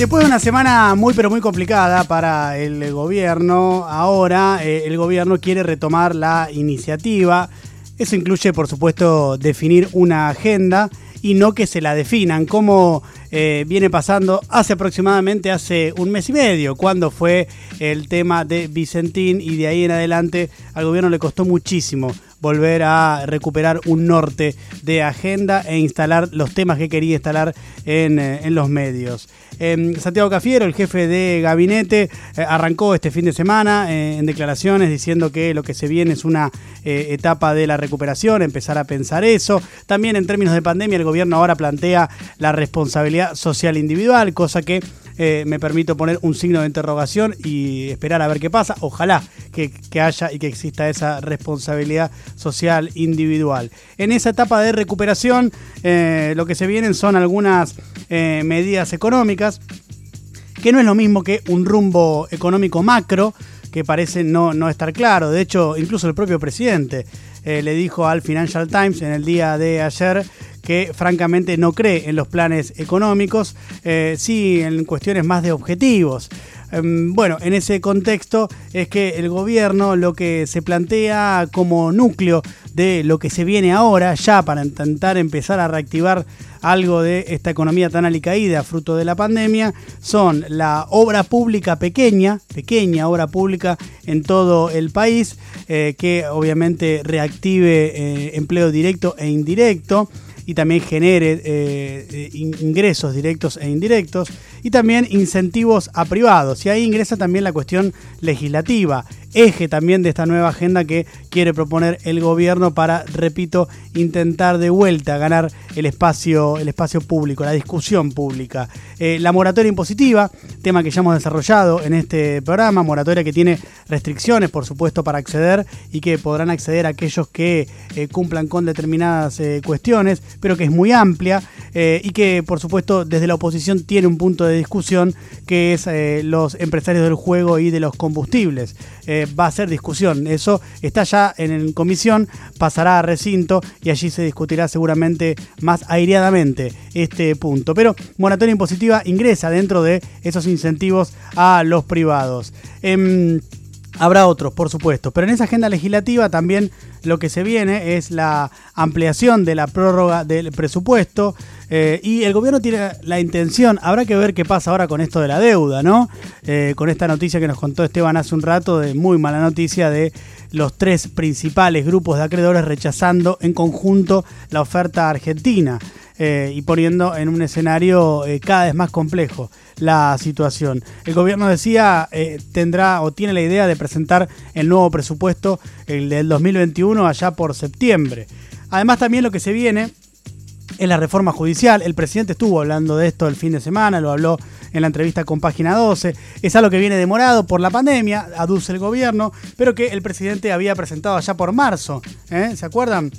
Después de una semana muy pero muy complicada para el gobierno, ahora eh, el gobierno quiere retomar la iniciativa. Eso incluye, por supuesto, definir una agenda y no que se la definan, como eh, viene pasando hace aproximadamente hace un mes y medio, cuando fue el tema de Vicentín y de ahí en adelante al gobierno le costó muchísimo volver a recuperar un norte de agenda e instalar los temas que quería instalar en, eh, los medios. Em, Santiago Cafiero, el jefe de gabinete, eh, arrancó este fin de semana eh, en declaraciones diciendo que lo que se viene es una etapa de la recuperación, empezar a pensar eso. También en términos de pandemia, el gobierno ahora plantea la responsabilidad social individual, cosa que eh, me permito poner un signo de interrogación y esperar a ver qué pasa. Ojalá que, haya y que exista esa responsabilidad social individual. En esa etapa de recuperación, eh, lo que se vienen son algunas eh, medidas económicas, que no es lo mismo que un rumbo económico macro, que parece no, no estar claro. De hecho, incluso el propio presidente le dijo al Financial Times en el día de ayer que francamente no cree en los planes económicos, eh, sí en cuestiones más de objetivos. Em, bueno, en ese contexto es que el gobierno lo que se plantea como núcleo de lo que se viene ahora, ya para intentar empezar a reactivar algo de esta economía tan alicaída fruto de la pandemia, son la obra pública pequeña, pequeña obra pública en todo el país, eh, que obviamente reactive eh, empleo directo e indirecto y también genere eh, eh, ingresos directos e indirectos y también incentivos a privados. Y ahí ingresa también la cuestión legislativa eje también de esta nueva agenda que quiere proponer el gobierno para, repito, intentar de vuelta ganar el espacio, el espacio público, la discusión pública. Eh, la moratoria impositiva, tema que ya hemos desarrollado en este programa, moratoria que tiene restricciones, por supuesto, para acceder y que podrán acceder aquellos que cumplan con determinadas cuestiones, pero que es muy amplia y que, por supuesto, desde la oposición tiene un punto de discusión que es los empresarios del juego y de los combustibles va a ser discusión. Eso está ya en comisión, pasará a recinto y allí se discutirá seguramente más aireadamente este punto. Pero moratoria impositiva ingresa dentro de esos incentivos a los privados. Em, Habrá otros, por supuesto, pero en esa agenda legislativa también lo que se viene es la ampliación de la prórroga del presupuesto eh, y el gobierno tiene la intención, habrá que ver qué pasa ahora con esto de la deuda, ¿no? Eh, con esta noticia que nos contó Esteban hace un rato, de muy mala noticia de los tres principales grupos de acreedores rechazando en conjunto la oferta argentina. Eh, y poniendo en un escenario eh, cada vez más complejo la situación. El gobierno decía eh, tendrá o tiene la idea de presentar el nuevo presupuesto, el del 2021, allá por septiembre. Además también lo que se viene es la reforma judicial. El presidente estuvo hablando de esto el fin de semana, lo habló en la entrevista con Página 12. Es algo que viene demorado por la pandemia, aduce el gobierno, pero que el presidente había presentado allá por marzo. ¿Se acuerdan?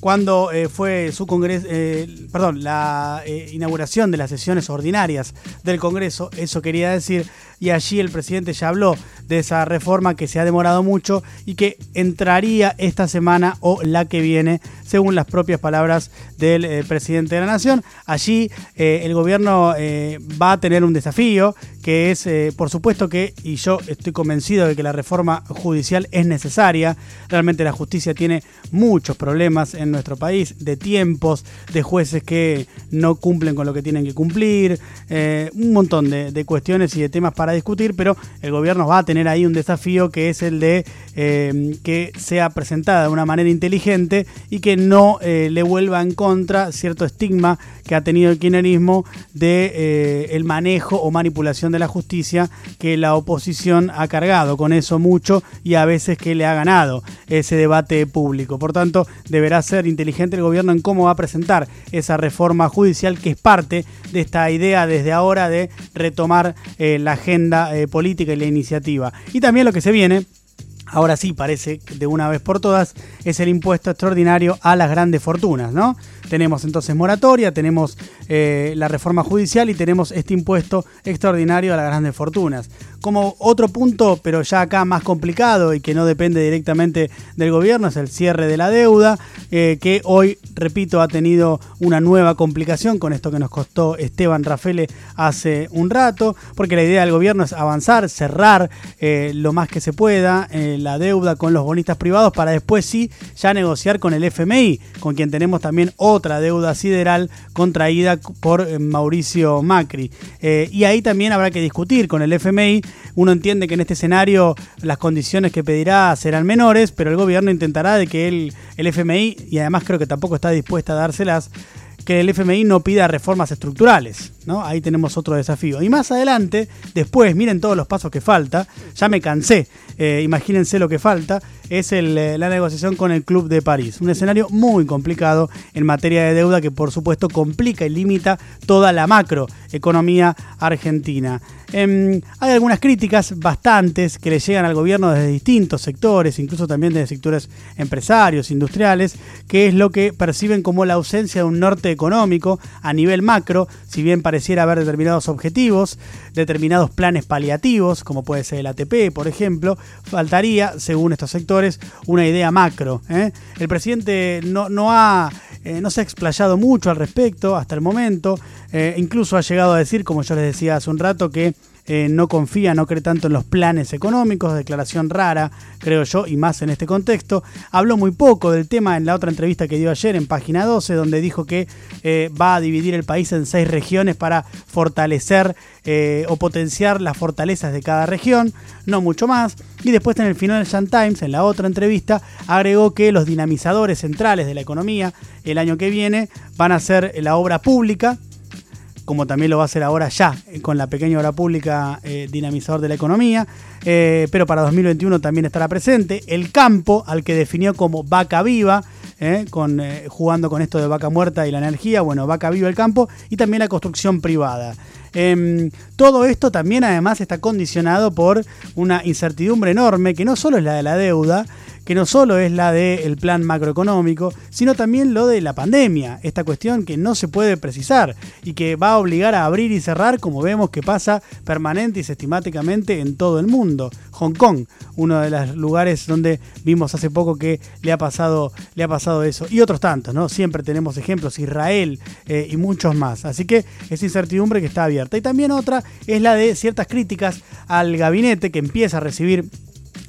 Cuando eh, fue su congreso, eh, perdón, la eh, inauguración de las sesiones ordinarias del Congreso, eso quería decir, y allí el presidente ya habló de esa reforma que se ha demorado mucho y que entraría esta semana o la que viene, según las propias palabras del presidente de la Nación. Allí el gobierno va a tener un desafío que es, por supuesto que, y yo estoy convencido de que la reforma judicial es necesaria, realmente la justicia tiene muchos problemas en nuestro país, de tiempos, de jueces que no cumplen con lo que tienen que cumplir, eh, un montón de, cuestiones y de temas para discutir, pero el gobierno va a tener ahí un desafío que es el de eh, que sea presentada de una manera inteligente y que no eh, le vuelva en contra cierto estigma que ha tenido el kirchnerismo de el manejo o manipulación de la justicia que la oposición ha cargado con eso mucho y a veces que le ha ganado ese debate público. Por tanto, deberá ser inteligente el gobierno en cómo va a presentar esa reforma judicial que es parte de esta idea desde ahora de retomar eh, la agenda eh, política y la iniciativa. Y también lo que se viene ahora sí parece de una vez por todas, es el impuesto extraordinario a las grandes fortunas, ¿no? Tenemos entonces moratoria, tenemos eh, la reforma judicial y tenemos este impuesto extraordinario a las grandes fortunas. Como otro punto, pero ya acá más complicado y que no depende directamente del gobierno, es el cierre de la deuda, eh, que hoy, repito, ha tenido una nueva complicación con esto que nos costó Esteban Rafele hace un rato, porque la idea del gobierno es avanzar, cerrar eh, lo más que se pueda la deuda con los bonistas privados para después sí ya negociar con el FMI, con quien tenemos también otra deuda sideral contraída por Mauricio Macri. y ahí también habrá que discutir con el FMI. Uno entiende que en este escenario las condiciones que pedirá serán menores, pero el gobierno intentará de que el FMI, y además creo que tampoco está dispuesta a dárselas, que el FMI no pida reformas estructurales. ¿no? Ahí tenemos otro desafío. Y más adelante, después, miren todos los pasos que falta, ya me cansé, eh, imagínense lo que falta, es el, eh, la negociación con el Club de París. Un escenario muy complicado en materia de deuda que por supuesto complica y limita toda la macroeconomía argentina. Em, hay algunas críticas, bastantes, que le llegan al gobierno desde distintos sectores, incluso también desde sectores empresarios, industriales, que es lo que perciben como la ausencia de un norte económico a nivel macro, si bien pareciera haber determinados objetivos, determinados planes paliativos, como puede ser el ATP, por ejemplo, faltaría, según estos sectores, una idea macro. ¿eh? El presidente no, no ha eh, no se ha explayado mucho al respecto hasta el momento. Eh, incluso ha llegado a decir, como yo les decía hace un rato, que eh, no confía, no cree tanto en los planes económicos, declaración rara, creo yo, y más en este contexto. Habló muy poco del tema en la otra entrevista que dio ayer en página 12, donde dijo que eh, va a dividir el país en seis regiones para fortalecer eh, o potenciar las fortalezas de cada región, no mucho más. Y después en el Financial Times, en la otra entrevista, agregó que los dinamizadores centrales de la economía el año que viene van a ser la obra pública, como también lo va a hacer ahora ya eh, con la pequeña obra pública eh, dinamizador de la economía, eh, pero para 2021 también estará presente. El campo, al que definió como vaca viva, con, jugando con esto de vaca muerta y la energía, bueno, vaca viva el campo, y también la construcción privada. Em, todo esto también además está condicionado por una incertidumbre enorme, que no solo es la de la deuda, que no solo es la del plan macroeconómico, sino también lo de la pandemia, esta cuestión que no se puede precisar y que va a obligar a abrir y cerrar, como vemos que pasa permanente y sistemáticamente en todo el mundo. Hong Kong, uno de los lugares donde vimos hace poco que le ha pasado, le ha pasado eso. Y otros tantos, ¿no? Siempre tenemos ejemplos, Israel eh, y muchos más. Así que esa incertidumbre que está abierta. Y también otra es la de ciertas críticas al gabinete que empieza a recibir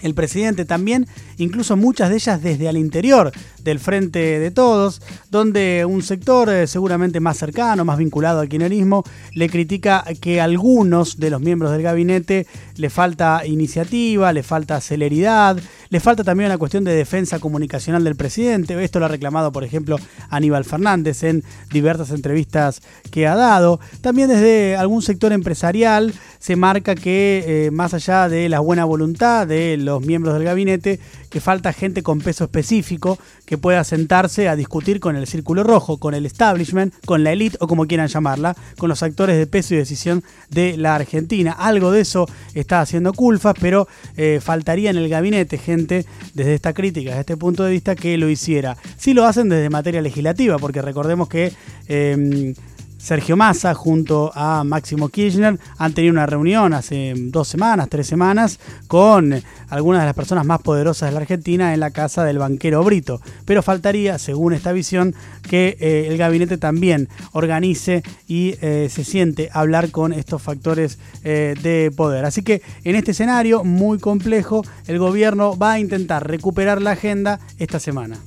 el presidente también, incluso muchas de ellas desde al interior del Frente de Todos, donde un sector eh, seguramente más cercano, más vinculado al kirchnerismo, le critica que a algunos de los miembros del gabinete le falta iniciativa, le falta celeridad, le falta también una cuestión de defensa comunicacional del presidente. Esto lo ha reclamado, por ejemplo, Aníbal Fernández en diversas entrevistas que ha dado. También desde algún sector empresarial se marca que, eh, más allá de la buena voluntad de los miembros del gabinete, que falta gente con peso específico que pueda sentarse a discutir con el Círculo Rojo, con el establishment, con la elite o como quieran llamarla, con los actores de peso y decisión de la Argentina. Algo de eso está haciendo Culfas, pero eh, faltaría en el gabinete gente desde esta crítica, desde este punto de vista, que lo hiciera. Sí lo hacen desde materia legislativa, porque recordemos que... Em, Sergio Massa junto a Máximo Kirchner han tenido una reunión hace dos semanas, tres semanas, con algunas de las personas más poderosas de la Argentina en la casa del banquero Brito. Pero faltaría, según esta visión, que eh, el gabinete también organice y eh, se siente hablar con estos factores eh, de poder. Así que en este escenario muy complejo, el gobierno va a intentar recuperar la agenda esta semana.